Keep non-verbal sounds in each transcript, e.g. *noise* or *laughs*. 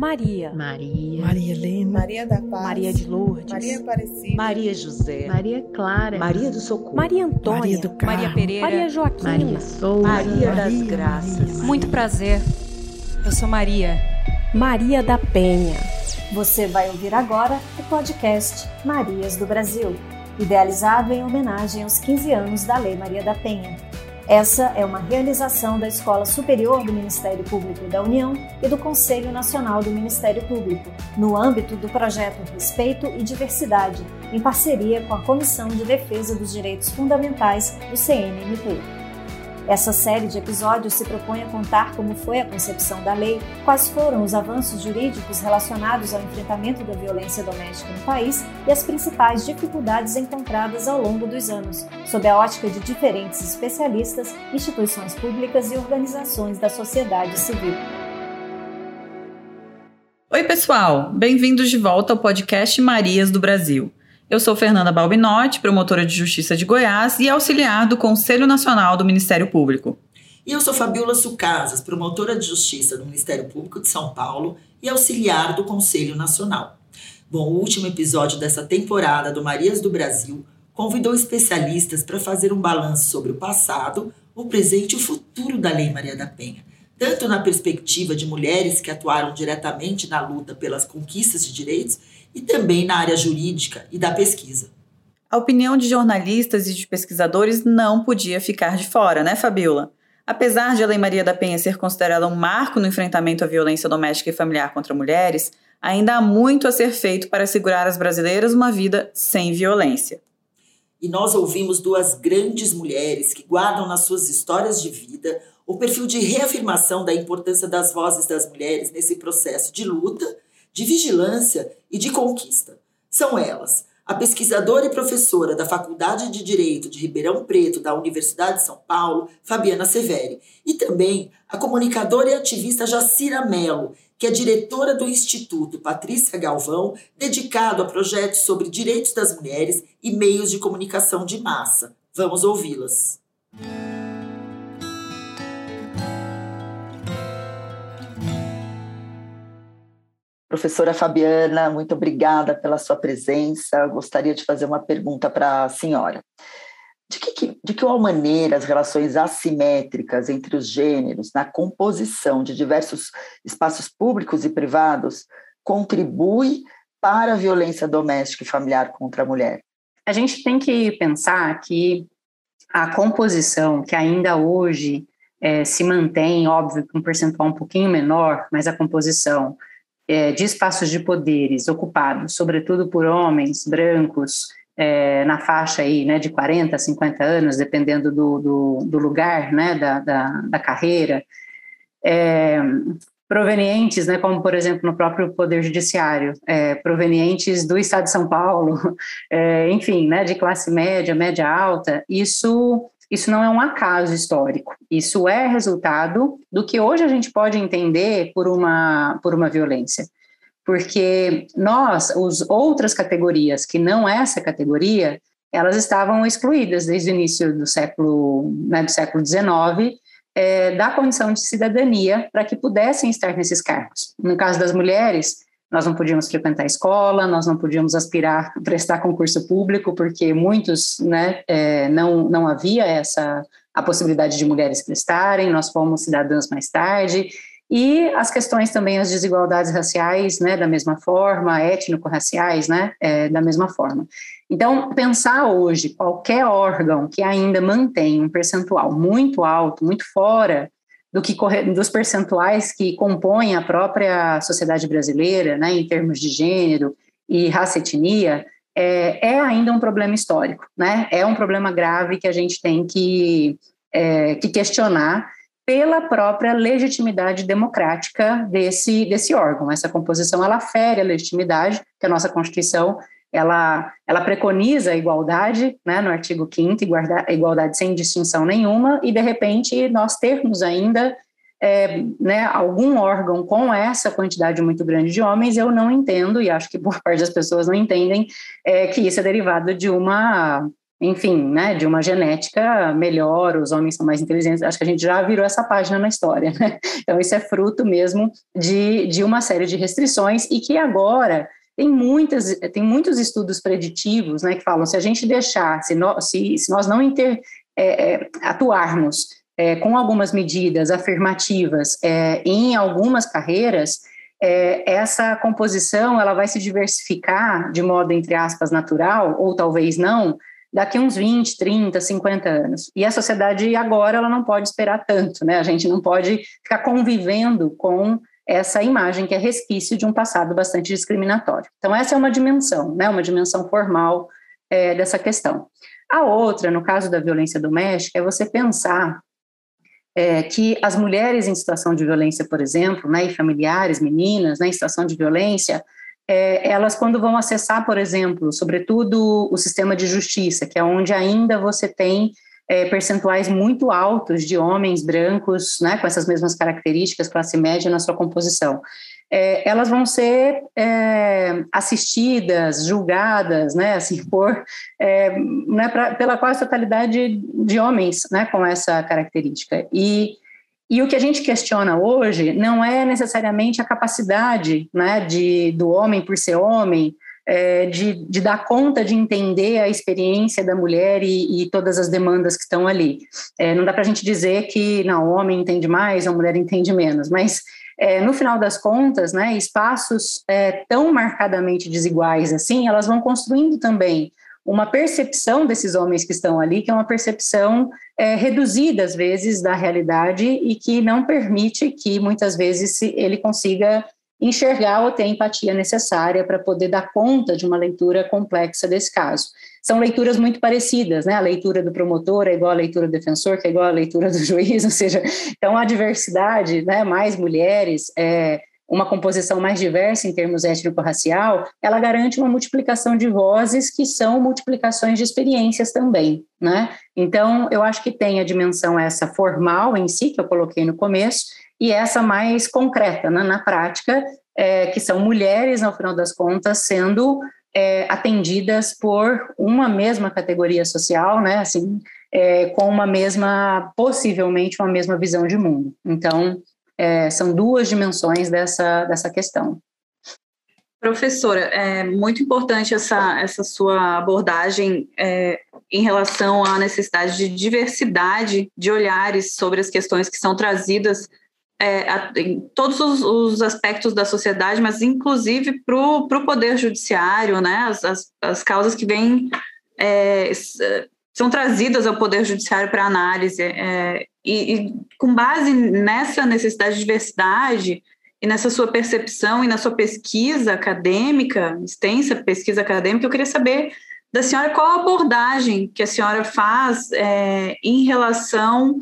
Maria. Maria. Maria Helena. Maria da Paz. Maria de Lourdes. Maria Aparecida. Maria José. Maria Clara. Maria do Socorro. Maria Antônia. Maria do Carmo. Maria Pereira. Maria Joaquina. Maria Souza. Maria das Maria, Graças. Maria. Muito prazer. Eu sou Maria. Maria da Penha. Você vai ouvir agora o podcast Marias do Brasil, idealizado em homenagem aos 15 anos da Lei Maria da Penha. Essa é uma realização da Escola Superior do Ministério Público da União e do Conselho Nacional do Ministério Público, no âmbito do projeto Respeito e Diversidade, em parceria com a Comissão de Defesa dos Direitos Fundamentais do CNMP. Essa série de episódios se propõe a contar como foi a concepção da lei, quais foram os avanços jurídicos relacionados ao enfrentamento da violência doméstica no país e as principais dificuldades encontradas ao longo dos anos, sob a ótica de diferentes especialistas, instituições públicas e organizações da sociedade civil. Oi, pessoal! Bem-vindos de volta ao podcast Marias do Brasil. Eu sou Fernanda Balbinotti, promotora de Justiça de Goiás e auxiliar do Conselho Nacional do Ministério Público. E eu sou Fabiola Sucasas, promotora de Justiça do Ministério Público de São Paulo e auxiliar do Conselho Nacional. Bom, o último episódio dessa temporada do Marias do Brasil convidou especialistas para fazer um balanço sobre o passado, o presente e o futuro da Lei Maria da Penha, tanto na perspectiva de mulheres que atuaram diretamente na luta pelas conquistas de direitos e também na área jurídica e da pesquisa. A opinião de jornalistas e de pesquisadores não podia ficar de fora, né, Fabiola? Apesar de a Lei Maria da Penha ser considerada um marco no enfrentamento à violência doméstica e familiar contra mulheres, ainda há muito a ser feito para assegurar às brasileiras uma vida sem violência. E nós ouvimos duas grandes mulheres que guardam nas suas histórias de vida o perfil de reafirmação da importância das vozes das mulheres nesse processo de luta de vigilância e de conquista. São elas a pesquisadora e professora da Faculdade de Direito de Ribeirão Preto da Universidade de São Paulo, Fabiana Severi, e também a comunicadora e ativista Jacira Mello, que é diretora do Instituto Patrícia Galvão, dedicado a projetos sobre direitos das mulheres e meios de comunicação de massa. Vamos ouvi-las. Professora Fabiana, muito obrigada pela sua presença. Eu gostaria de fazer uma pergunta para a senhora. De que, de que maneira as relações assimétricas entre os gêneros na composição de diversos espaços públicos e privados contribui para a violência doméstica e familiar contra a mulher? A gente tem que pensar que a composição que ainda hoje é, se mantém, óbvio, com um percentual um pouquinho menor, mas a composição é, de espaços de poderes ocupados, sobretudo por homens brancos, é, na faixa aí, né, de 40 a 50 anos, dependendo do, do, do lugar, né, da, da, da carreira, é, provenientes, né, como por exemplo no próprio Poder Judiciário, é, provenientes do Estado de São Paulo, *laughs* é, enfim, né, de classe média, média alta, isso isso não é um acaso histórico, isso é resultado do que hoje a gente pode entender por uma, por uma violência. Porque nós, as outras categorias, que não essa categoria, elas estavam excluídas desde o início do século, né, do século XIX, é, da condição de cidadania para que pudessem estar nesses cargos. No caso das mulheres, nós não podíamos frequentar a escola, nós não podíamos aspirar prestar concurso público, porque muitos, né, é, não, não havia essa a possibilidade de mulheres prestarem, nós fomos cidadãs mais tarde, e as questões também, as desigualdades raciais, né, da mesma forma, étnico-raciais, né, é, da mesma forma. Então, pensar hoje qualquer órgão que ainda mantém um percentual muito alto, muito fora do que dos percentuais que compõem a própria sociedade brasileira, né, em termos de gênero e raça etnia, é, é, ainda um problema histórico, né? É um problema grave que a gente tem que, é, que questionar pela própria legitimidade democrática desse, desse órgão. Essa composição, ela fere a legitimidade que a nossa Constituição ela, ela preconiza a igualdade, né, no artigo 5 igualdade, sem distinção nenhuma, e de repente nós termos ainda é, né, algum órgão com essa quantidade muito grande de homens, eu não entendo, e acho que boa *laughs* parte das pessoas não entendem, é, que isso é derivado de uma enfim, né, de uma genética melhor, os homens são mais inteligentes, acho que a gente já virou essa página na história, né? *laughs* Então, isso é fruto mesmo de, de uma série de restrições e que agora tem, muitas, tem muitos estudos preditivos, né, que falam, se a gente deixar, se, no, se, se nós não inter, é, é, atuarmos é, com algumas medidas afirmativas é, em algumas carreiras, é, essa composição ela vai se diversificar de modo, entre aspas, natural, ou talvez não, daqui uns 20, 30, 50 anos. E a sociedade agora ela não pode esperar tanto, né? A gente não pode ficar convivendo com essa imagem que é resquício de um passado bastante discriminatório. Então essa é uma dimensão, né? Uma dimensão formal é, dessa questão. A outra, no caso da violência doméstica, é você pensar é, que as mulheres em situação de violência, por exemplo, né, e familiares, meninas, né, em situação de violência, é, elas quando vão acessar, por exemplo, sobretudo o sistema de justiça, que é onde ainda você tem é, percentuais muito altos de homens brancos, né, com essas mesmas características, classe média na sua composição. É, elas vão ser é, assistidas, julgadas, né, assim, *laughs* por, é, né, pra, pela quase totalidade de homens, né, com essa característica. E e o que a gente questiona hoje não é necessariamente a capacidade né, de, do homem, por ser homem, é, de, de, dar conta de entender a experiência da mulher e, e todas as demandas que estão ali. É, não dá para a gente dizer que não, o homem entende mais, a mulher entende menos, mas é, no final das contas, né, espaços é, tão marcadamente desiguais assim, elas vão construindo também uma percepção desses homens que estão ali, que é uma percepção é, reduzida, às vezes, da realidade e que não permite que, muitas vezes, ele consiga enxergar ou ter a empatia necessária para poder dar conta de uma leitura complexa desse caso. São leituras muito parecidas, né? A leitura do promotor é igual à leitura do defensor, que é igual à leitura do *laughs* juiz, ou seja, então a diversidade, né? Mais mulheres, é, uma composição mais diversa em termos étnico-racial, ela garante uma multiplicação de vozes que são multiplicações de experiências também, né? Então, eu acho que tem a dimensão essa formal em si, que eu coloquei no começo, e essa mais concreta, né, na prática, é, que são mulheres, no final das contas, sendo é, atendidas por uma mesma categoria social, né, assim, é, com uma mesma, possivelmente uma mesma visão de mundo. Então, é, são duas dimensões dessa, dessa questão. Professora, é muito importante essa, essa sua abordagem é, em relação à necessidade de diversidade de olhares sobre as questões que são trazidas é, em todos os, os, aspectos da sociedade, mas inclusive para o Poder Judiciário, né? As, as, as causas que vêm é, são trazidas ao Poder Judiciário para análise. É, e, e, com base nessa necessidade de diversidade e nessa sua percepção e na sua pesquisa acadêmica, extensa pesquisa acadêmica, eu queria saber da senhora qual a abordagem que a senhora faz é, em relação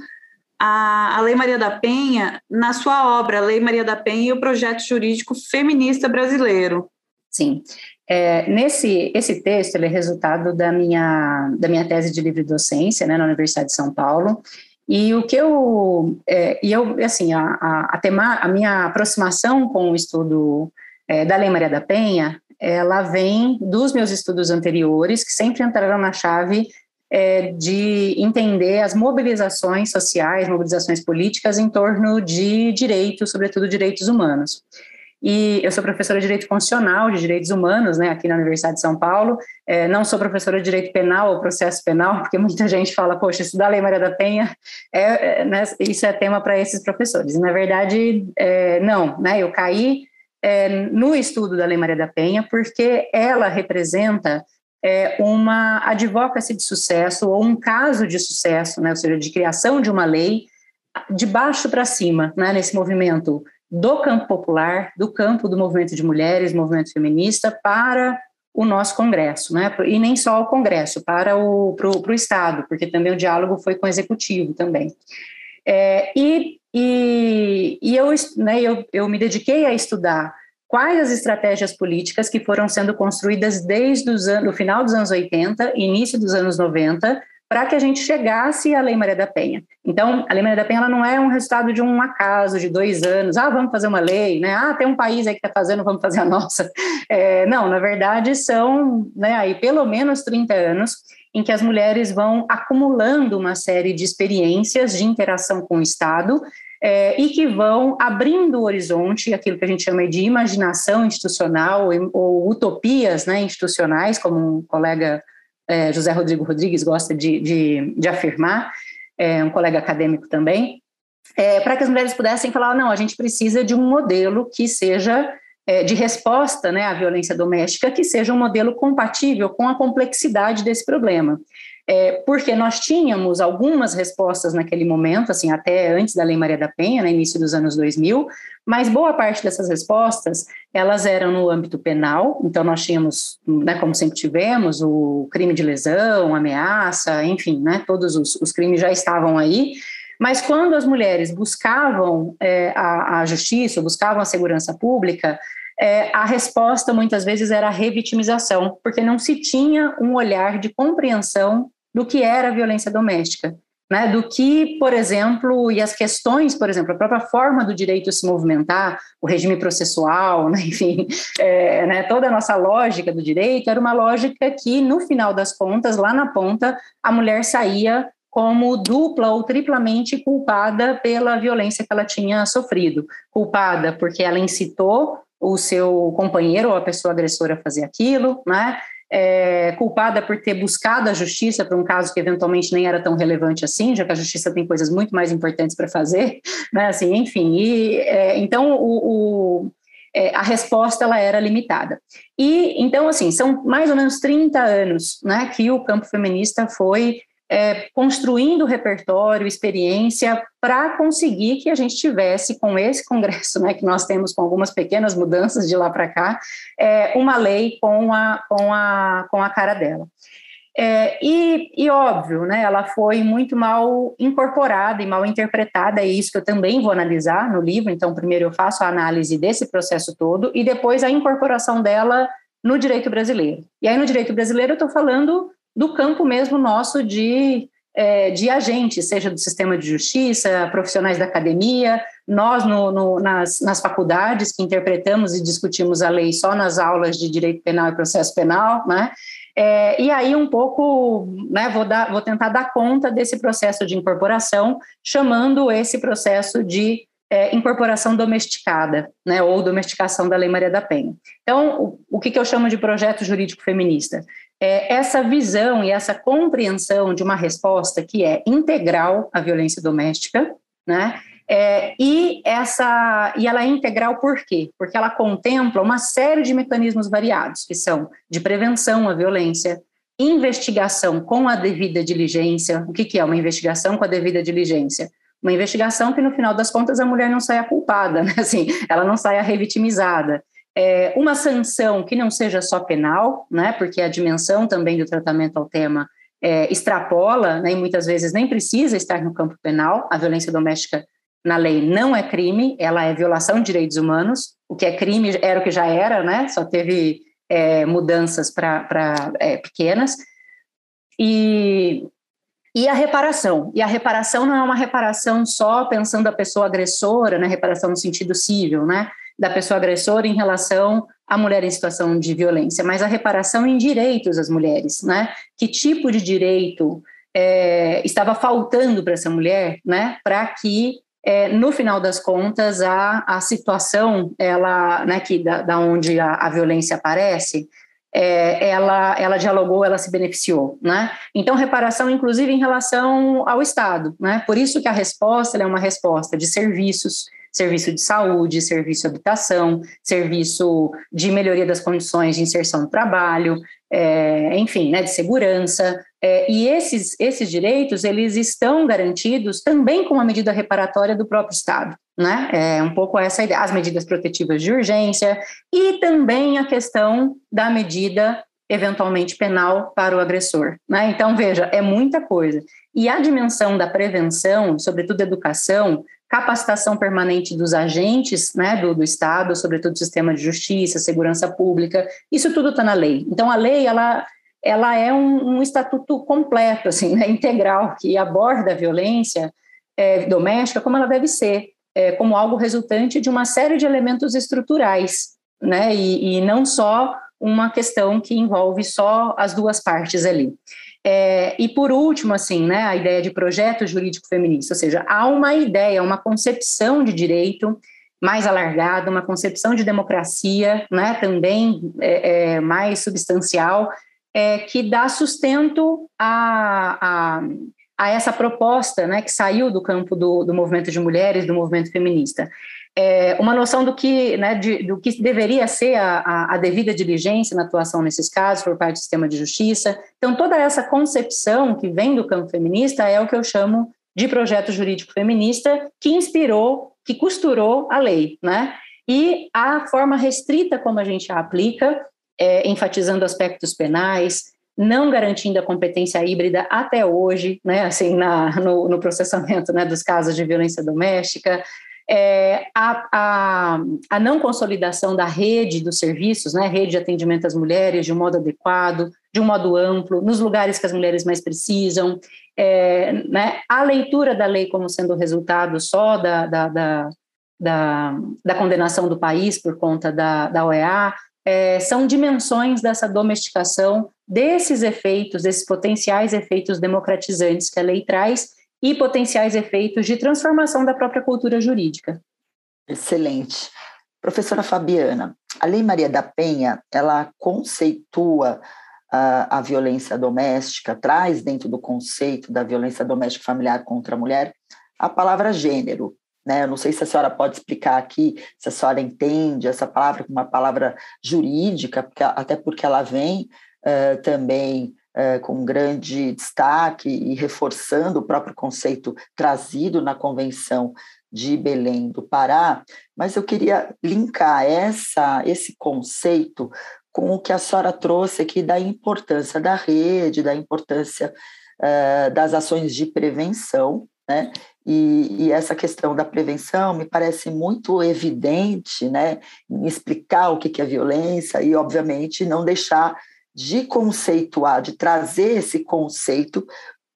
à Lei Maria da Penha na sua obra, Lei Maria da Penha e o Projeto Jurídico Feminista Brasileiro. Sim, é, nesse esse texto ele é resultado da minha da minha tese de livre docência né, na Universidade de São Paulo e o que eu, é, e eu assim, a, a, a, tema, a minha aproximação com o estudo é, da Lei Maria da Penha, ela vem dos meus estudos anteriores, que sempre entraram na chave é, de entender as mobilizações sociais, mobilizações políticas em torno de direitos, sobretudo direitos humanos. E eu sou professora de Direito Constitucional, de Direitos Humanos, né, aqui na Universidade de São Paulo. É, não sou professora de Direito Penal ou Processo Penal, *laughs* porque muita gente fala, poxa, estudar a Lei Maria da Penha, é, é né, isso é tema para esses professores. Na verdade, é, não, né, eu caí é, no estudo da Lei Maria da Penha porque ela representa é, uma advocacy de sucesso ou um caso de sucesso, né, ou seja, de criação de uma lei de baixo para cima, né, nesse movimento do campo popular, do campo do movimento de mulheres, movimento feminista, para o nosso Congresso, né? E nem só o Congresso, para o pro, pro Estado, porque também o diálogo foi com o Executivo também. É, e, e, e eu, né, eu, eu me dediquei a estudar quais as estratégias políticas que foram sendo construídas desde os anos, o final dos anos 80, início dos anos 90, para que a gente chegasse à Lei Maria da Penha. Então, a Lei Maria da Penha ela não é um resultado de um acaso, de dois anos, ah, vamos fazer uma lei, né? ah, tem um país aí que está fazendo, vamos fazer a nossa. *laughs* É, não, na verdade, são né, aí pelo menos 30 anos em que as mulheres vão acumulando uma série de experiências de interação com o Estado é, e que vão abrindo o horizonte, aquilo que a gente chama de imaginação institucional ou utopias né, institucionais, como um colega é, José Rodrigo Rodrigues gosta de, de, de afirmar, é, um colega acadêmico também, é, para que as mulheres pudessem falar, não, a gente precisa de um modelo que seja é, de resposta né, à violência doméstica, que seja um modelo compatível com a complexidade desse problema é, porque nós tínhamos algumas respostas naquele momento, assim, até antes da Lei Maria da Penha, no início dos anos 2000, mas boa parte dessas respostas, elas eram no âmbito penal, então nós tínhamos, né, como sempre tivemos, o crime de lesão, ameaça, enfim, né, todos os, os crimes já estavam aí, mas quando as mulheres buscavam é, a, a justiça, buscavam a segurança pública, é, a resposta muitas vezes era a revitimização, porque não se tinha um olhar de compreensão do que era a violência doméstica. Né, do que, por exemplo, e as questões, por exemplo, a própria forma do direito se movimentar, o regime processual, né, *laughs* enfim, é, né, toda a nossa lógica do direito era uma lógica que, no final das contas, lá na ponta, a mulher saía como dupla ou triplamente culpada pela violência que ela tinha sofrido. Culpada porque ela incitou o seu companheiro ou a pessoa agressora a fazer aquilo, né? É, culpada por ter buscado a justiça para um caso que eventualmente nem era tão relevante assim, já que a justiça tem coisas muito mais importantes para fazer, *laughs* né? Assim, enfim, e, é, então o, o é, a resposta ela era limitada. E então assim são mais ou menos 30 anos, né, que o campo feminista foi é, construindo repertório, experiência, para conseguir que a gente tivesse, com esse Congresso, *laughs* né, que nós temos com algumas pequenas mudanças de lá para cá, é, uma lei com a, com, a, com a cara dela. É, e, e, óbvio, né, ela foi muito mal incorporada e mal interpretada, é isso que eu também vou analisar no livro. Então, primeiro eu faço a análise desse processo todo e depois a incorporação dela no direito brasileiro. E aí, no direito brasileiro, eu estou falando do campo mesmo nosso de, é, de agentes, seja do sistema de justiça, profissionais da academia, nós no, no, nas, nas faculdades que interpretamos e discutimos a lei só nas aulas de direito penal e processo penal, né? É, e aí um pouco, né, vou, dar, vou tentar dar conta desse processo de incorporação, chamando esse processo de é, incorporação domesticada, né, ou domesticação da Lei Maria da Penha. Então, o, o que, que eu chamo de projeto jurídico feminista? É essa visão e essa compreensão de uma resposta que é integral à violência doméstica, né, é, e essa e ela é integral por quê? Porque ela contempla uma série de mecanismos variados, que são de prevenção à violência, investigação com a devida diligência. O que, que é uma investigação com a devida diligência? uma investigação que no final das contas a mulher não saia culpada, né? assim, ela não saia revitimizada. É, uma sanção que não seja só penal, né? Porque a dimensão também do tratamento ao tema é, extrapola, né? E muitas vezes nem precisa estar no campo penal. A violência doméstica na lei não é crime, ela é violação de direitos humanos. O que é crime era o que já era, né? Só teve é, mudanças para é, pequenas. E e a reparação. E a reparação não é uma reparação só pensando a pessoa agressora, né? Reparação no sentido civil, né? Da pessoa agressora em relação à mulher em situação de violência, mas a reparação em direitos das mulheres, né? Que tipo de direito é, estava faltando para essa mulher, né? Para que é, no final das contas a, a situação ela, né? Que da, da onde a, a violência aparece é, ela, ela dialogou, ela se beneficiou, né? Então, reparação, inclusive, em relação ao Estado, né? Por isso que a resposta é uma resposta de serviços, serviço de saúde, serviço de habitação, serviço de melhoria das condições de inserção no trabalho, é, enfim, né, de segurança. É, e esses, esses direitos, eles estão garantidos também com a medida reparatória do próprio Estado. Né? É um pouco essa ideia, as medidas protetivas de urgência e também a questão da medida eventualmente penal para o agressor. Né? Então, veja, é muita coisa. E a dimensão da prevenção, sobretudo educação, capacitação permanente dos agentes né, do, do Estado, sobretudo do sistema de justiça, segurança pública, isso tudo está na lei. Então, a lei, ela, ela é um, um estatuto completo, assim, né, integral, que aborda a violência é, doméstica como ela deve ser, é, como algo resultante de uma série de elementos estruturais, né, e, e não só uma questão que envolve só as duas partes ali. É, e por último, assim, né, a ideia de projeto jurídico feminista, ou seja, há uma ideia, uma concepção de direito mais alargada, uma concepção de democracia, né, também é, é, mais substancial, é, que dá sustento a, a, a, essa proposta, né, que saiu do campo do, do movimento de mulheres, do movimento feminista é, uma noção do que, né, de, do que deveria ser a, a, a, devida diligência na atuação nesses casos por parte do sistema de justiça. Então, toda essa concepção que vem do campo feminista é o que eu chamo de projeto jurídico feminista que inspirou, que costurou a lei, né? E a forma restrita como a gente a aplica, é, enfatizando aspectos penais, não garantindo a competência híbrida até hoje, né, assim, na, no, no processamento né, dos casos de violência doméstica, é, a, a, a, não consolidação da rede dos serviços, né, rede de atendimento às mulheres de um modo adequado, de um modo amplo, nos lugares que as mulheres mais precisam, é, né, a leitura da lei como sendo resultado só da, da, da, da, da condenação do país por conta da, da OEA, é, são dimensões dessa domesticação desses efeitos, desses potenciais efeitos democratizantes que a lei traz e potenciais efeitos de transformação da própria cultura jurídica. Excelente. Professora Fabiana, a Lei Maria da Penha, ela conceitua uh, a violência doméstica, traz dentro do conceito da violência doméstica familiar contra a mulher a palavra gênero. Né? Eu não sei se a senhora pode explicar aqui, se a senhora entende essa palavra como uma palavra jurídica, porque, até porque ela vem uh, também é, com grande destaque e reforçando o próprio conceito trazido na Convenção de Belém do Pará, mas eu queria linkar essa, esse conceito com o que a senhora trouxe aqui da importância da rede, da importância uh, das ações de prevenção, né? E, e, essa questão da prevenção me parece muito evidente, né? Em explicar o que é violência e, obviamente, não deixar de conceituar, de trazer esse conceito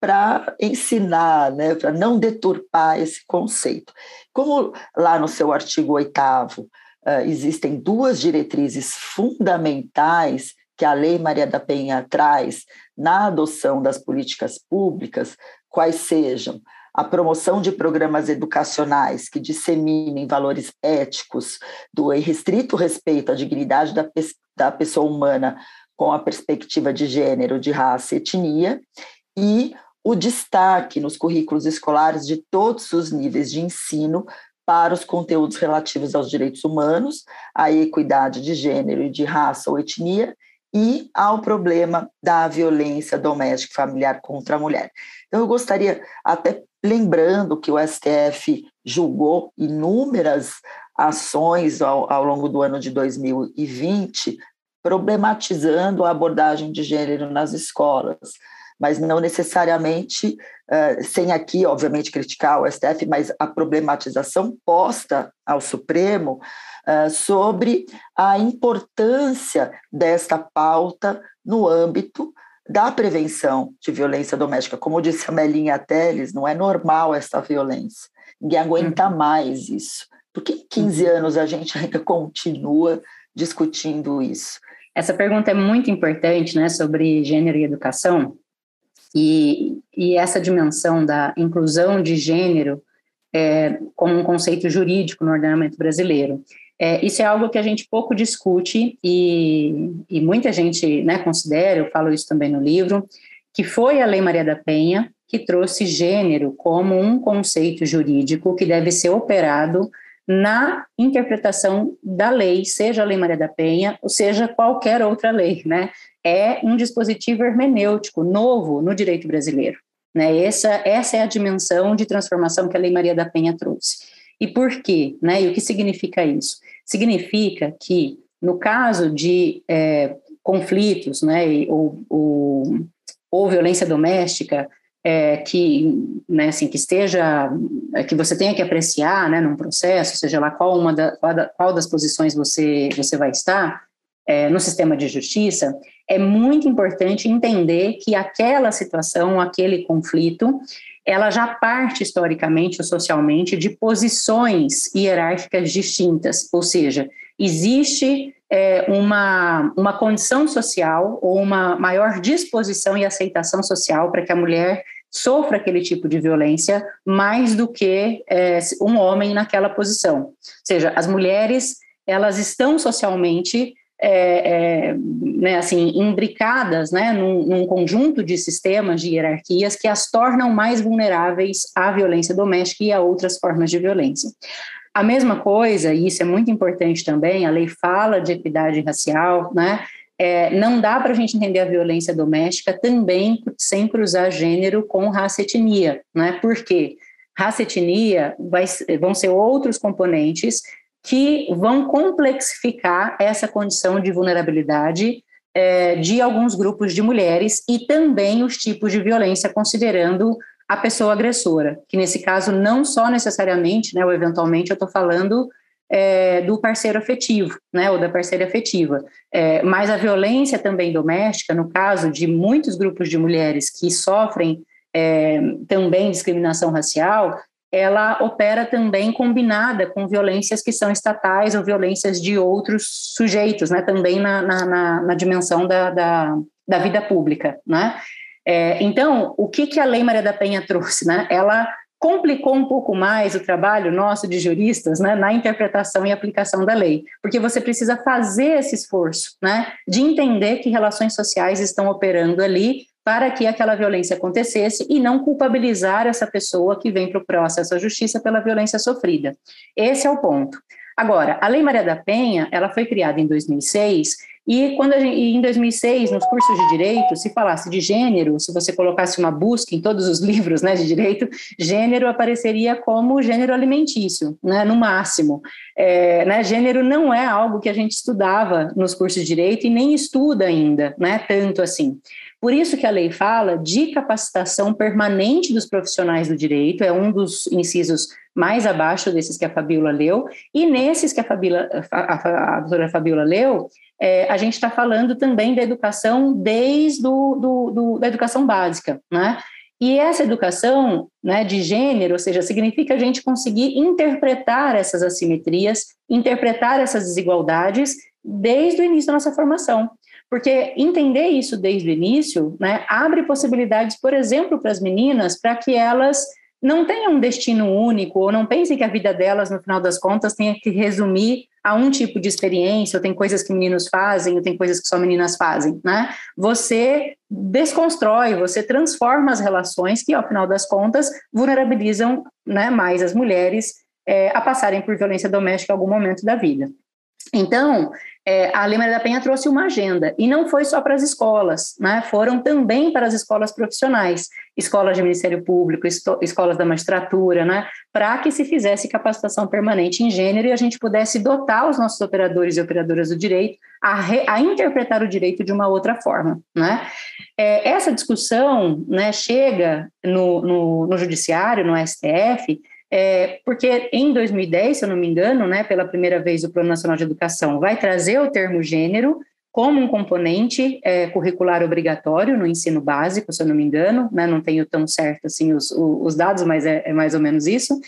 para ensinar, né, para não deturpar esse conceito. Como lá no seu artigo oitavo uh, existem duas diretrizes fundamentais que a Lei Maria da Penha traz na adoção das políticas públicas, quais sejam a promoção de programas educacionais que disseminem valores éticos do irrestrito respeito à dignidade da, da pessoa humana com a perspectiva de gênero, de raça e etnia, e o destaque nos currículos escolares de todos os níveis de ensino para os conteúdos relativos aos direitos humanos, à equidade de gênero e de raça ou etnia e ao problema da violência doméstica familiar contra a mulher. Então, eu gostaria, até lembrando que o STF julgou inúmeras ações ao, ao longo do ano de 2020 problematizando a abordagem de gênero nas escolas, mas não necessariamente, uh, sem aqui, obviamente, criticar o STF, mas a problematização posta ao Supremo uh, sobre a importância desta pauta no âmbito da prevenção de violência doméstica. Como disse a Melinha Teles, não é normal essa violência. Ninguém aguenta uhum. mais isso. Por que 15 uhum. anos a gente ainda continua discutindo isso? Essa pergunta é muito importante, né, sobre gênero e educação, e, e essa dimensão da inclusão de gênero é, como um conceito jurídico no ordenamento brasileiro. É, isso é algo que a gente pouco discute e, e muita gente né, considera, eu falo isso também no livro, que foi a Lei Maria da Penha que trouxe gênero como um conceito jurídico que deve ser operado na interpretação da lei, seja a Lei Maria da Penha, ou seja qualquer outra lei, né? É um dispositivo hermenêutico novo no direito brasileiro, né? Essa, essa é a dimensão de transformação que a Lei Maria da Penha trouxe. E por quê? Né? E o que significa isso? Significa que, no caso de é, conflitos, né, ou, ou, ou violência doméstica, é, que, né, assim, que esteja, é, que você tenha que apreciar, né, num processo, seja lá qual uma da, qual, da, qual das posições você você vai estar é, no sistema de justiça, é muito importante entender que aquela situação, aquele conflito, ela já parte historicamente ou socialmente de posições hierárquicas distintas, ou seja, existe é, uma, uma condição social ou uma maior disposição e aceitação social para que a mulher sofra aquele tipo de violência mais do que é, um homem naquela posição. Ou seja, as mulheres elas estão socialmente é, é, né, assim, imbricadas né, num, num, conjunto de sistemas, de hierarquias que as tornam mais vulneráveis à violência doméstica e a outras formas de violência. A mesma coisa, e isso é muito importante também, a lei fala de equidade racial, né? É, não dá para a gente entender a violência doméstica também sem cruzar gênero com raça etnia, né? Por quê? Raça etnia vai, vão ser outros componentes que vão complexificar essa condição de vulnerabilidade é, de alguns grupos de mulheres e também os tipos de violência, considerando a pessoa agressora, que nesse caso não só necessariamente, né, ou eventualmente eu estou falando é, do parceiro afetivo, né, ou da parceira afetiva, é, mas a violência também doméstica, no caso de muitos grupos de mulheres que sofrem é, também discriminação racial, ela opera também combinada com violências que são estatais ou violências de outros sujeitos, né, também na, na, na, dimensão da, da, da, vida pública, né. É, então, o que, que a Lei Maria da Penha trouxe, né? Ela complicou um pouco mais o trabalho nosso de juristas né, na interpretação e aplicação da lei, porque você precisa fazer esse esforço né, de entender que relações sociais estão operando ali para que aquela violência acontecesse e não culpabilizar essa pessoa que vem para o processo à justiça pela violência sofrida. Esse é o ponto. Agora, a Lei Maria da Penha, ela foi criada em 2006 e quando gente, em 2006, nos cursos de direito, se falasse de gênero, se você colocasse uma busca em todos os *laughs* livros né, de direito, gênero apareceria como gênero alimentício, né, no máximo. É, né, gênero não é algo que a gente estudava nos cursos de direito e nem estuda ainda, né, tanto assim. Por isso que a lei fala de capacitação permanente dos profissionais do direito, é um dos incisos mais abaixo desses que a Fabíola leu, e nesses que a, Fabíola, a, a, doutora Fabíola leu, é, a gente está falando também da educação desde do, do, do, da educação básica, né? E essa educação né, de gênero, ou seja, significa a gente conseguir interpretar essas assimetrias, interpretar essas desigualdades desde o início da nossa formação. Porque entender isso desde o início né, abre possibilidades, por exemplo, para as meninas, para que elas não tenham um destino único, ou não pensem que a vida delas, no final das contas, tenha que resumir a um tipo de experiência, ou tem coisas que meninos fazem, ou tem coisas que só meninas fazem, né? Você desconstrói, você transforma as relações que, ao final das contas, vulnerabilizam né, mais as mulheres é, a passarem por violência doméstica em algum momento da vida. Então, é, a Lei da Penha trouxe uma agenda, e não foi só para as escolas, né? foram também para as escolas profissionais, escolas de Ministério Público, escolas da magistratura, né? para que se fizesse capacitação permanente em gênero e a gente pudesse dotar os nossos operadores e operadoras do direito a, re, a interpretar o direito de uma outra forma. Né? É, essa discussão né, chega no, no, no judiciário, no STF, é, porque em 2010, se eu não me engano, né, pela primeira vez o Plano Nacional de Educação vai trazer o termo gênero como um componente é, curricular obrigatório no ensino básico, se eu não me engano, né, não tenho tão certo assim os, os dados, mas é, é mais ou menos isso.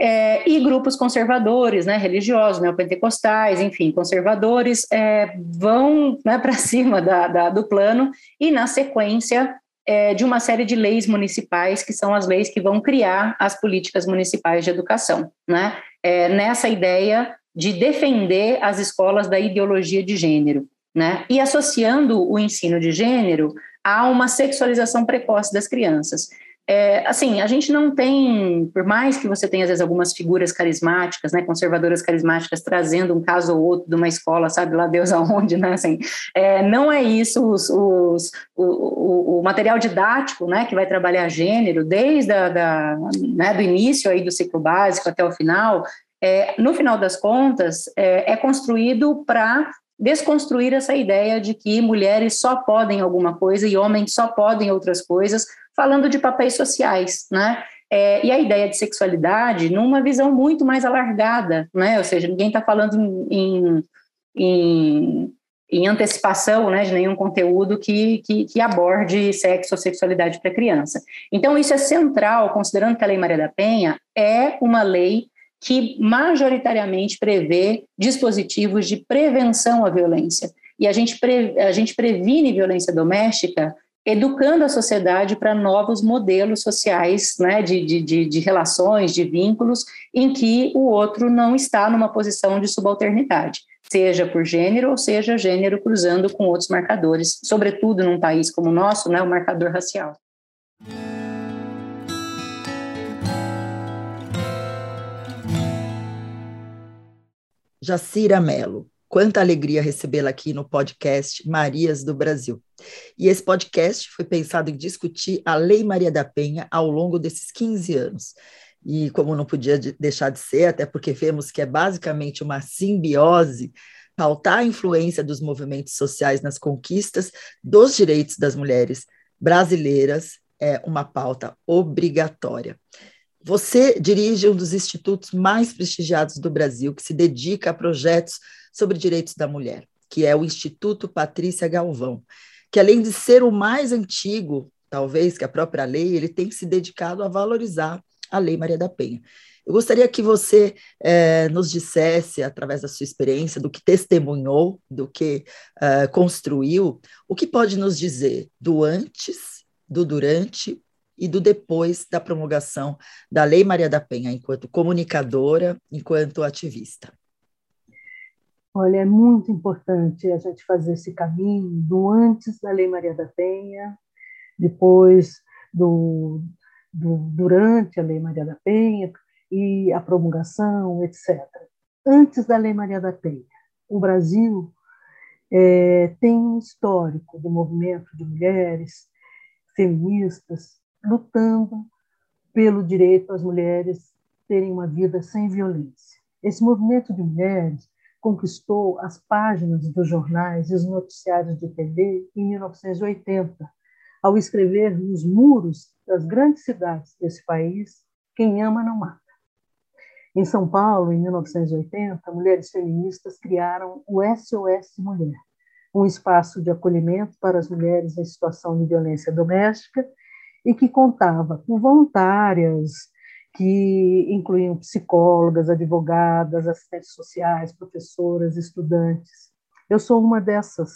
É, e grupos conservadores, né, religiosos, neopentecostais, enfim, conservadores, é, vão né, *laughs* para cima da, da, do plano e, na sequência, é, de uma série de leis municipais, que são as leis que vão criar as políticas municipais de educação, né? É, nessa ideia de defender as escolas da ideologia de gênero, né? E associando o ensino de gênero a uma sexualização precoce das crianças. É, assim, a gente não tem, por mais que você tenha às vezes algumas figuras carismáticas, né, conservadoras carismáticas trazendo um caso ou outro de uma escola, sabe lá Deus *laughs* aonde, né, assim, é, não é isso os, os, o, o, o, material didático, né, que vai trabalhar gênero desde a, da, né, do início aí do ciclo básico até o final, é, no final das contas, é, é construído para desconstruir essa ideia de que mulheres só podem alguma coisa e homens só podem outras coisas, falando de papéis sociais, né? É, e a ideia de sexualidade numa visão muito mais alargada, né? Ou seja, ninguém está falando em, em, em, antecipação né, de nenhum conteúdo que, que, que aborde sexo ou sexualidade para criança. Então, isso é central, considerando que a Lei Maria da Penha é uma lei que majoritariamente prevê dispositivos de prevenção à violência. E a gente, pre, a gente previne violência doméstica educando a sociedade para novos modelos sociais né, de, de, de, relações, de vínculos, em que o outro não está numa posição de subalternidade, seja por gênero ou seja gênero cruzando com outros marcadores, sobretudo num país como o nosso, né, o marcador racial. Jacira Mello. Quanta alegria recebê-la aqui no podcast Marias do Brasil. E esse podcast foi pensado em discutir a Lei Maria da Penha ao longo desses 15 anos. E como não podia deixar de ser, até porque vemos que é basicamente uma simbiose, pautar a influência dos movimentos sociais nas conquistas dos direitos das mulheres brasileiras é uma pauta obrigatória. Você dirige um dos institutos mais prestigiados do Brasil, que se dedica a projetos sobre direitos da mulher, que é o Instituto Patrícia Galvão, que além de ser o mais antigo, talvez, que a própria lei, ele tem se dedicado a valorizar a Lei Maria da Penha. Eu gostaria que você eh, nos dissesse, através da sua experiência, do que testemunhou, do que eh, construiu, o que pode nos dizer do antes, do durante e do depois da promulgação da Lei Maria da Penha, enquanto comunicadora, enquanto ativista? Olha, é muito importante a gente fazer esse caminho do antes da Lei Maria da Penha, depois do, do durante a Lei Maria da Penha e a promulgação, etc. Antes da Lei Maria da Penha, o Brasil é, tem um histórico de movimento de mulheres feministas lutando pelo direito às mulheres terem uma vida sem violência. Esse movimento de mulheres conquistou as páginas dos jornais e os noticiários de TV em 1980, ao escrever nos muros das grandes cidades desse país: Quem ama não mata. Em São Paulo, em 1980, mulheres feministas criaram o SOS Mulher, um espaço de acolhimento para as mulheres em situação de violência doméstica e que contava com voluntárias, que incluíam psicólogas, advogadas, assistentes sociais, professoras, estudantes. Eu sou uma dessas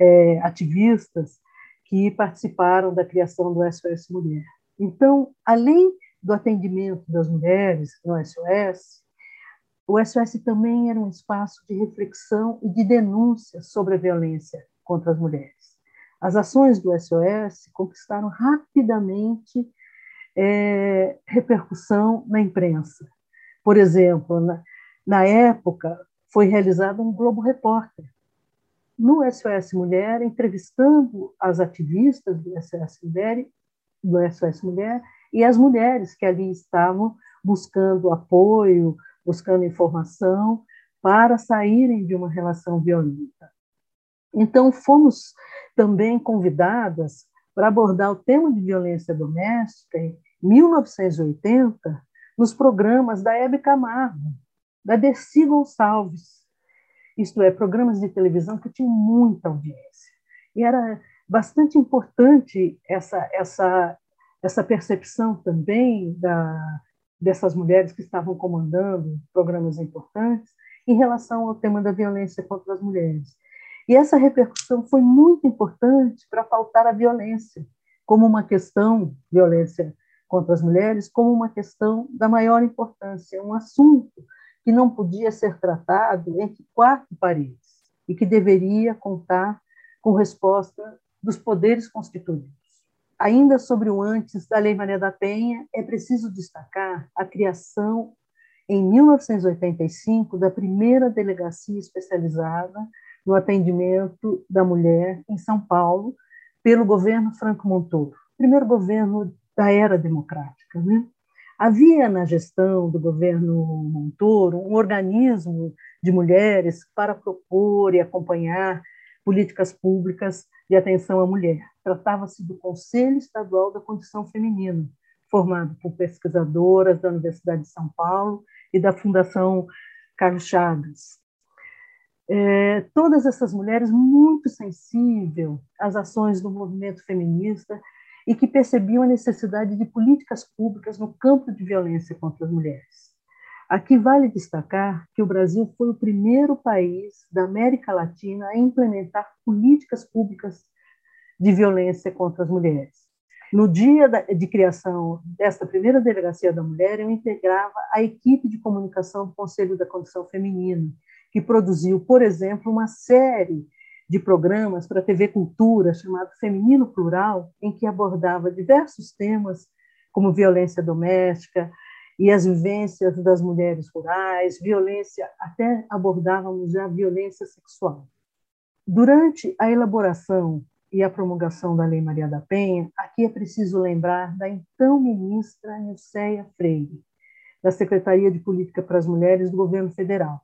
é, ativistas que participaram da criação do SOS Mulher. Então, além do atendimento das mulheres no SOS, o SOS também era um espaço de reflexão e de denúncia sobre a violência contra as mulheres. As ações do SOS conquistaram rapidamente é, repercussão na imprensa. Por exemplo, na, na época, foi realizado um Globo Repórter no SOS Mulher, entrevistando as ativistas do SOS Mulher, do SOS Mulher e as mulheres que ali estavam buscando apoio, buscando informação para saírem de uma relação violenta. Então, fomos também convidadas para abordar o tema de violência doméstica em 1980 nos programas da Hebe Camargo, da Dercy Gonçalves, isto é, programas de televisão que tinham muita audiência. E era bastante importante essa, essa, essa percepção também da, dessas mulheres que estavam comandando programas importantes em relação ao tema da violência contra as mulheres. E essa repercussão foi muito importante para pautar a violência como uma questão, violência contra as mulheres, como uma questão da maior importância, um assunto que não podia ser tratado entre quatro paredes e que deveria contar com resposta dos poderes constituídos. Ainda sobre o antes da Lei Maria da Penha, é preciso destacar a criação, em 1985, da primeira delegacia especializada no atendimento da mulher em São Paulo pelo governo Franco Montoro, primeiro governo da era democrática. Né? Havia na gestão do governo Montoro um organismo de mulheres para propor e acompanhar políticas públicas de atenção à mulher. Tratava-se do Conselho Estadual da Condição Feminina, formado por pesquisadoras da Universidade de São Paulo e da Fundação Carlos Chagas, é, todas essas mulheres muito sensíveis às ações do movimento feminista e que percebiam a necessidade de políticas públicas no campo de violência contra as mulheres. Aqui vale destacar que o Brasil foi o primeiro país da América Latina a implementar políticas públicas de violência contra as mulheres. No dia de criação desta primeira delegacia da mulher, eu integrava a equipe de comunicação do Conselho da Condição Feminina, que produziu, por exemplo, uma série de programas para a TV Cultura chamado Feminino Plural, em que abordava diversos temas como violência doméstica e as vivências das mulheres rurais, violência, até abordávamos já violência sexual. Durante a elaboração e a promulgação da Lei Maria da Penha, aqui é preciso lembrar da então ministra Nilceia Freire, da Secretaria de Política para as Mulheres do Governo Federal,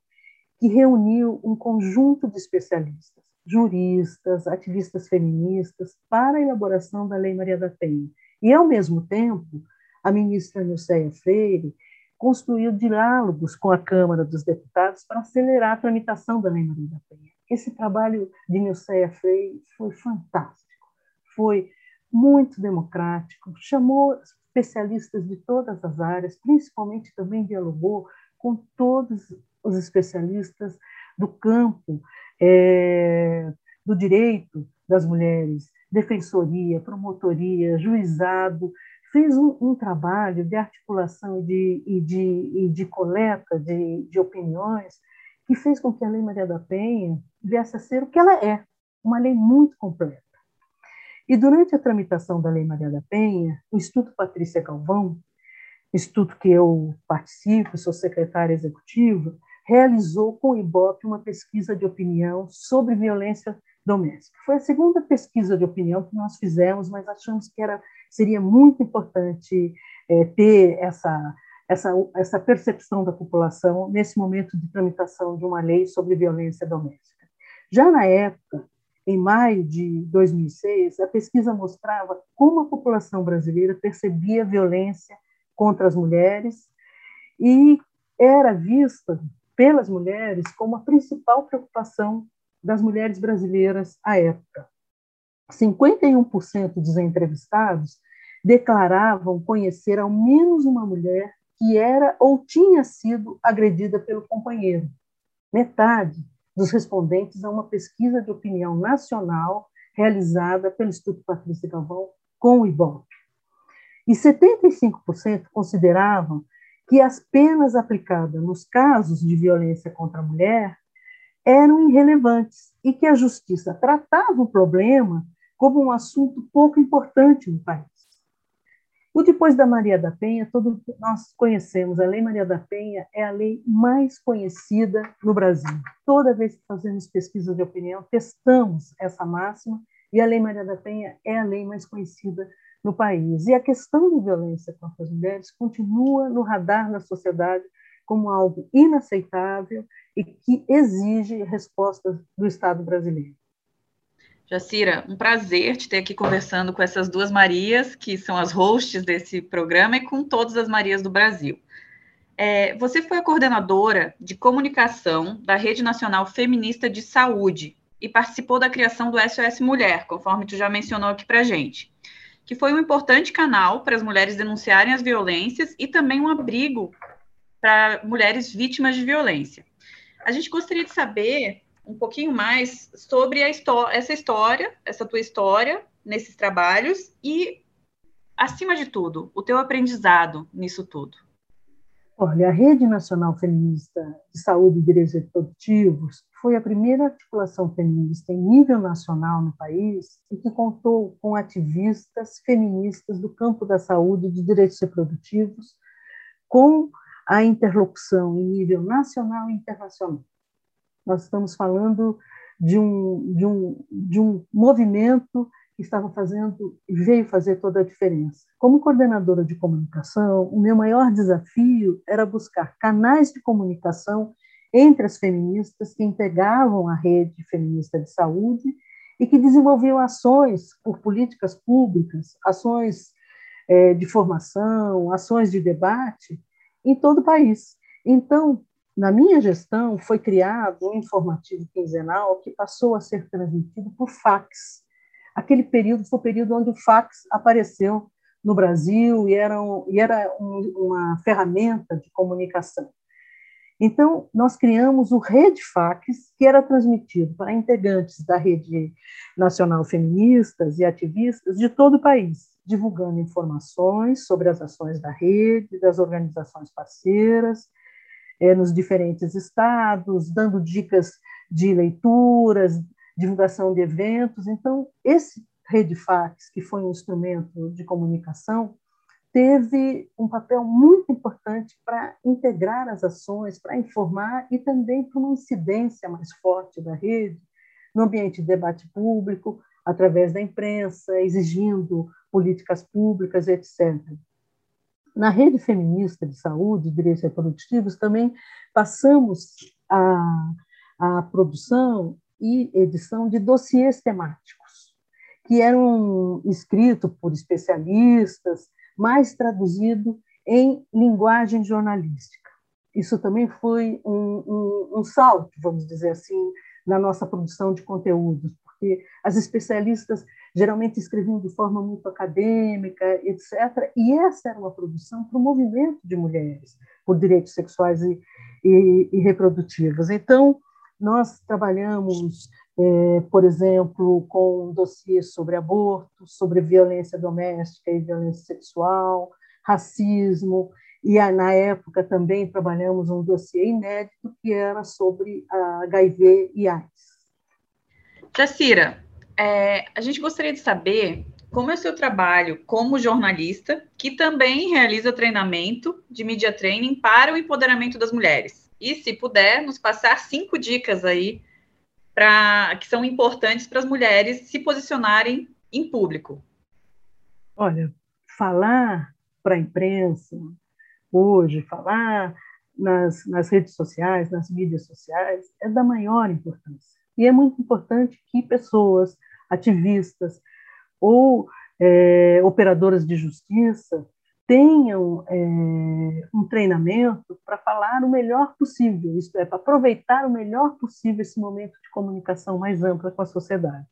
que reuniu um conjunto de especialistas, juristas, ativistas feministas, para a elaboração da Lei Maria da Penha. E, ao mesmo tempo, a ministra Nilceia Freire construiu diálogos com a Câmara dos Deputados para acelerar a tramitação da Lei Maria da Penha. Esse trabalho de Nilceia Freire foi fantástico, foi muito democrático, chamou especialistas de todas as áreas, principalmente também dialogou com todos os especialistas do campo é, do direito das mulheres, defensoria, promotoria, juizado, fez um, um trabalho de articulação e de, e de, e de coleta de, de opiniões que fez com que a Lei Maria da Penha viesse a ser o que ela é, uma lei muito completa. E durante a tramitação da Lei Maria da Penha, o Instituto Patrícia Galvão, instituto que eu participo, sou secretária executiva, realizou com o IBOP uma pesquisa de opinião sobre violência doméstica. Foi a segunda pesquisa de opinião que nós fizemos, mas achamos que era, seria muito importante é, ter essa essa, essa percepção da população nesse momento de tramitação de uma lei sobre violência doméstica. Já na época, em maio de 2006, a pesquisa mostrava como a população brasileira percebia violência contra as mulheres e era vista pelas mulheres como a principal preocupação das mulheres brasileiras à época. 51% dos entrevistados declaravam conhecer ao menos uma mulher que era ou tinha sido agredida pelo companheiro. Metade dos respondentes a uma pesquisa de opinião nacional realizada pelo Instituto Patrícia Galvão com o IBOP. E 75% consideravam que as penas aplicadas nos casos de violência contra a mulher eram irrelevantes e que a justiça tratava o problema como um assunto pouco importante no país. O depois da Maria da Penha, todos nós conhecemos, a Lei Maria da Penha é a lei mais conhecida no Brasil. Toda vez que fazemos pesquisa de opinião, testamos essa máxima e a Lei Maria da Penha é a lei mais conhecida no país. E a questão de violência contra as mulheres continua no radar da sociedade como algo inaceitável e que exige respostas do Estado brasileiro. Jacira, um prazer te ter aqui conversando com essas duas Marias, que são as hosts desse programa, e com todas as Marias do Brasil. É, você foi a coordenadora de comunicação da Rede Nacional Feminista de Saúde e participou da criação do SOS Mulher, conforme tu já mencionou aqui para gente, que foi um importante canal para as mulheres denunciarem as violências e também um abrigo para mulheres vítimas de violência. A gente gostaria de saber um pouquinho mais sobre essa história, essa tua história nesses trabalhos e, acima de tudo, o teu aprendizado nisso tudo. Olha, a Rede Nacional Feminista de Saúde e Direitos Reprodutivos foi a primeira articulação feminista em nível nacional no país e que contou com ativistas feministas do campo da saúde e de direitos reprodutivos, com a interlocução em nível nacional e internacional. Nós estamos falando de um, de um, de um movimento que estava fazendo e veio fazer toda a diferença. Como coordenadora de comunicação, o meu maior desafio era buscar canais de comunicação entre as feministas que integravam a rede feminista de saúde e que desenvolviam ações por políticas públicas, ações é, de formação, ações de debate em todo o país. Então, na minha gestão, foi criado um informativo quinzenal que passou a ser transmitido por fax. Aquele período foi o período onde o fax apareceu no Brasil e era, um, e era um, uma ferramenta de comunicação. Então, nós criamos o Rede Fax, que era transmitido para integrantes da Rede Nacional Feministas e ativistas de todo o país, divulgando informações sobre as ações da rede, das organizações parceiras, é, nos diferentes estados, dando dicas de leituras, divulgação de eventos. Então, esse Rede Fax, que foi um instrumento de comunicação, teve um papel muito importante para integrar as ações, para informar e também para uma incidência mais forte da rede no ambiente de debate público, através da imprensa, exigindo políticas públicas, etc. Na rede feminista de saúde e direitos reprodutivos, também passamos a, a produção e edição de dossiês temáticos, que eram escritos por especialistas, mais traduzido em linguagem jornalística. Isso também foi um, um, um salto, vamos dizer assim, na nossa produção de conteúdos, porque as especialistas geralmente escreviam de forma muito acadêmica, etc. E essa era uma produção para o movimento de mulheres por direitos sexuais e, e, e reprodutivos. Então, nós trabalhamos, é, por exemplo, com dossiês sobre aborto, sobre violência doméstica e violência sexual, racismo, e na época também trabalhamos um dossiê inédito que era sobre HIV e AIDS. Jacira, é, a gente gostaria de saber como é o seu trabalho como jornalista, que também realiza treinamento de media training para o empoderamento das mulheres. E se puder, nos passar cinco dicas aí que são importantes para as mulheres se posicionarem em público. Olha, falar para a imprensa hoje, falar nas, nas redes sociais, nas mídias sociais, é da maior importância. E é muito importante que pessoas, ativistas ou é, operadoras de justiça tenham é, um treinamento para falar o melhor possível, isto é, para aproveitar o melhor possível esse momento de comunicação mais ampla com a sociedade.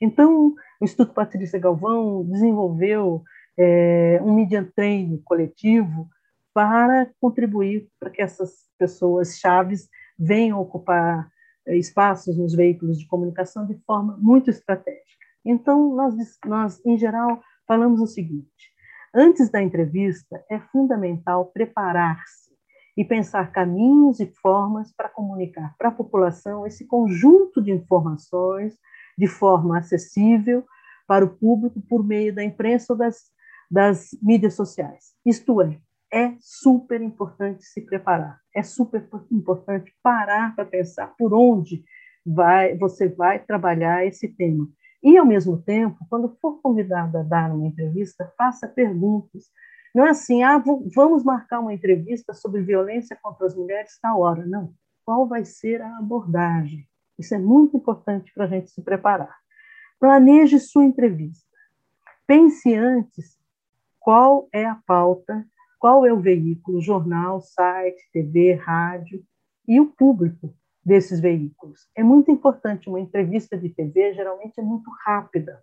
Então, o Instituto Patrícia Galvão desenvolveu é, um media training coletivo para contribuir para que essas pessoas chaves venham ocupar é, espaços nos veículos de comunicação de forma muito estratégica. Então, nós, nós em geral, falamos o seguinte: Antes da entrevista, é fundamental preparar-se e pensar caminhos e formas para comunicar para a população esse conjunto de informações de forma acessível para o público por meio da imprensa ou das, das mídias sociais. Isto é, é super importante se preparar, é super importante parar para pensar por onde vai, você vai trabalhar esse tema e, ao mesmo tempo, quando for convidado a dar uma entrevista, faça perguntas. Não é assim, ah, vamos marcar uma entrevista sobre violência contra as mulheres tal hora. Não. Qual vai ser a abordagem? Isso é muito importante para a gente se preparar. Planeje sua entrevista. Pense antes qual é a pauta, qual é o veículo, jornal, site, TV, rádio e o público desses veículos. É muito importante, uma entrevista de TV geralmente é muito rápida.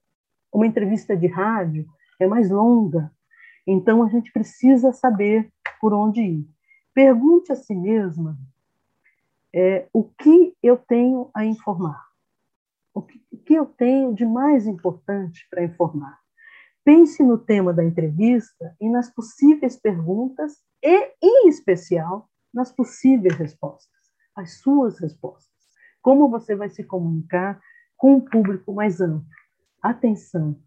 Uma entrevista de rádio é mais longa. Então a gente precisa saber por onde ir. Pergunte a si mesma é, o que eu tenho a informar. O que, o que eu tenho de mais importante para informar. Pense no tema da entrevista e nas possíveis perguntas e, em especial, nas possíveis respostas as suas respostas. Como você vai se comunicar com um público mais amplo? Atenção,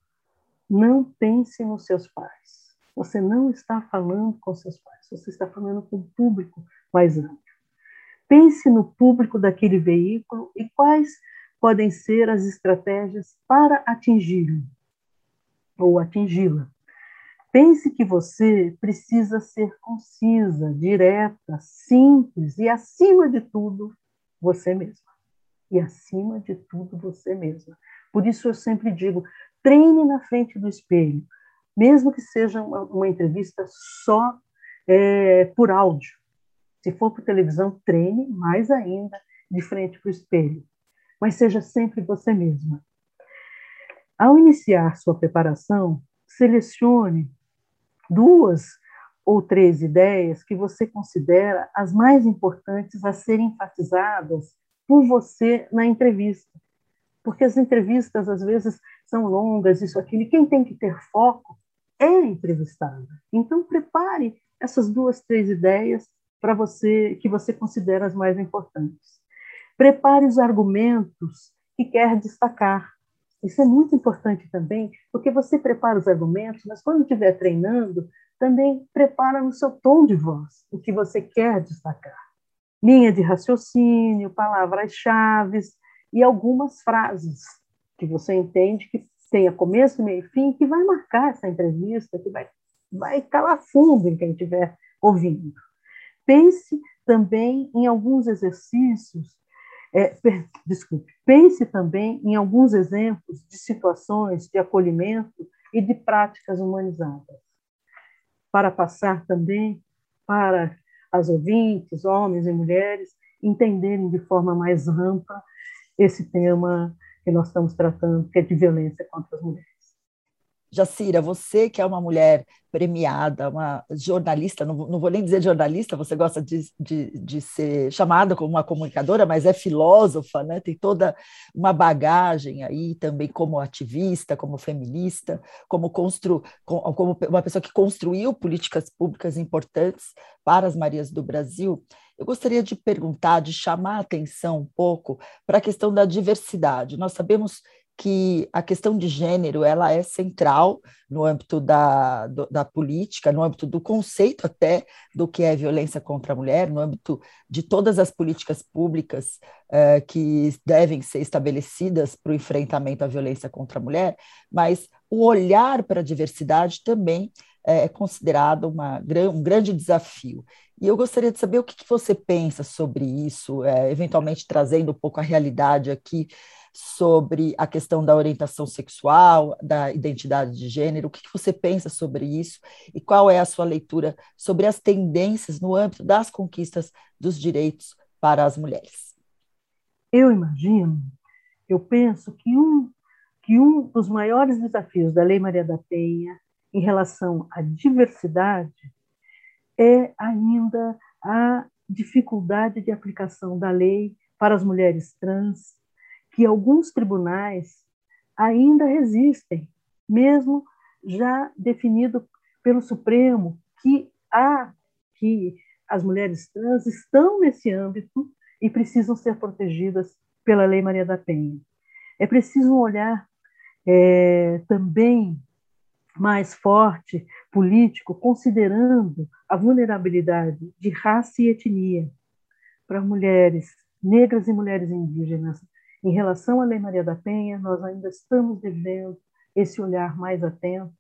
não pense nos seus pais. Você não está falando com seus pais, você está falando com um público mais amplo. Pense no público daquele veículo e quais podem ser as estratégias para atingi-lo ou atingi-la. Pense que você precisa ser concisa, direta, simples e, acima de tudo, você mesma. E, acima de tudo, você mesma. Por isso, eu sempre digo: treine na frente do espelho, mesmo que seja uma, uma entrevista só é, por áudio. Se for por televisão, treine mais ainda de frente para o espelho. Mas seja sempre você mesma. Ao iniciar sua preparação, selecione duas ou três ideias que você considera as mais importantes a serem enfatizadas por você na entrevista. Porque as entrevistas, às vezes, são longas, isso, aquilo, e quem tem que ter foco é a entrevistada. Então, prepare essas duas, três ideias para você que você considera as mais importantes. Prepare os argumentos que quer destacar. Isso é muito importante também, porque você prepara os argumentos, mas quando estiver treinando, também prepara no seu tom de voz o que você quer destacar. Linha de raciocínio, palavras-chave e algumas frases que você entende que tenha começo, meio e fim, que vai marcar essa entrevista, que vai, vai calar fundo em quem estiver ouvindo. Pense também em alguns exercícios, é, desculpe, pense também em alguns exemplos de situações de acolhimento e de práticas humanizadas para passar também para as ouvintes, homens e mulheres, entenderem de forma mais ampla esse tema que nós estamos tratando, que é de violência contra as mulheres. Jacira, você que é uma mulher premiada, uma jornalista, não, não vou nem dizer jornalista, você gosta de, de, de, ser chamada como uma comunicadora, mas é filósofa, né? tem toda uma bagagem aí também como ativista, como feminista, como, constru, como uma pessoa que construiu políticas públicas importantes para as Marias do Brasil. Eu gostaria de perguntar, de chamar a atenção um pouco para a questão da diversidade. Nós sabemos que a questão de gênero ela é central no âmbito da, do, da política, no âmbito do conceito até do que é violência contra a mulher, no âmbito de todas as políticas públicas uh, que devem ser estabelecidas para o enfrentamento à violência contra a mulher, mas o olhar para a diversidade também é considerado uma, um grande desafio. E eu gostaria de saber o que, que você pensa sobre isso, é, eventualmente trazendo um pouco a realidade aqui sobre a questão da orientação sexual, da identidade de gênero, o que você pensa sobre isso e qual é a sua leitura sobre as tendências no âmbito das conquistas dos direitos para as mulheres? Eu imagino, eu penso que um, que um dos maiores desafios da Lei Maria da Penha em relação à diversidade é ainda a dificuldade de aplicação da lei para as mulheres trans que alguns tribunais ainda resistem, mesmo já definido pelo Supremo que há que as mulheres trans estão nesse âmbito e precisam ser protegidas pela Lei Maria da Penha. É preciso um olhar é, também mais forte, político, considerando a vulnerabilidade de raça e etnia para mulheres negras e mulheres indígenas em relação à Lei Maria da Penha, nós ainda estamos devendo esse olhar mais atento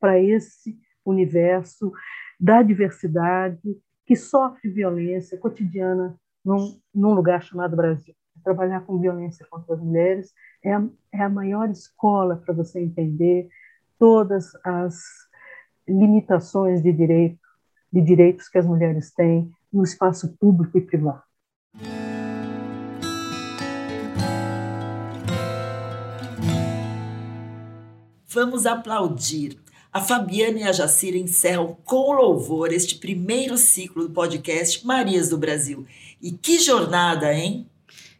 para esse universo da diversidade que sofre violência cotidiana num, num lugar chamado Brasil. Trabalhar com violência contra as mulheres é a, é a maior escola para você entender todas as limitações de direito, de direitos que as mulheres têm no espaço público e privado. Vamos aplaudir. A Fabiana e a Jacira encerram com louvor este primeiro ciclo do podcast Marias do Brasil. E que jornada, hein?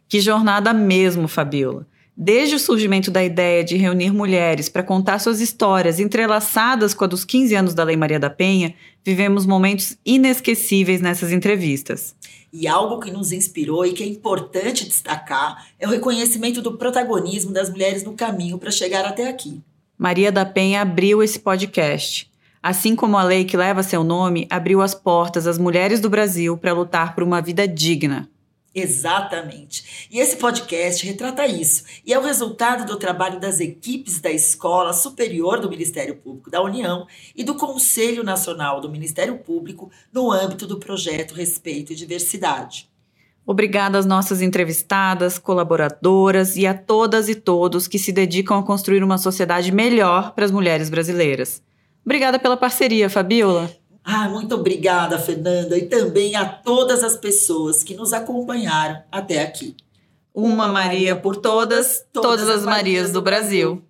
Que jornada mesmo, Fabiola. Desde o surgimento da ideia de reunir mulheres para contar suas histórias entrelaçadas com a dos 15 anos da Lei Maria da Penha, vivemos momentos inesquecíveis nessas entrevistas. E algo que nos inspirou e que é importante destacar é o reconhecimento do protagonismo das mulheres no caminho para chegar até aqui. Maria da Penha abriu esse podcast. Assim como a lei que leva seu nome abriu as portas às mulheres do Brasil para lutar por uma vida digna. Exatamente. E esse podcast retrata isso. E é o resultado do trabalho das equipes da Escola Superior do Ministério Público da União e do Conselho Nacional do Ministério Público no âmbito do projeto Respeito e Diversidade. Obrigada às nossas entrevistadas, colaboradoras e a todas e todos que se dedicam a construir uma sociedade melhor para as mulheres brasileiras. Obrigada pela parceria, Fabiola. Ah, muito obrigada, Fernanda, e também a todas as pessoas que nos acompanharam até aqui. Uma Maria por todas, todas as Marias do Brasil.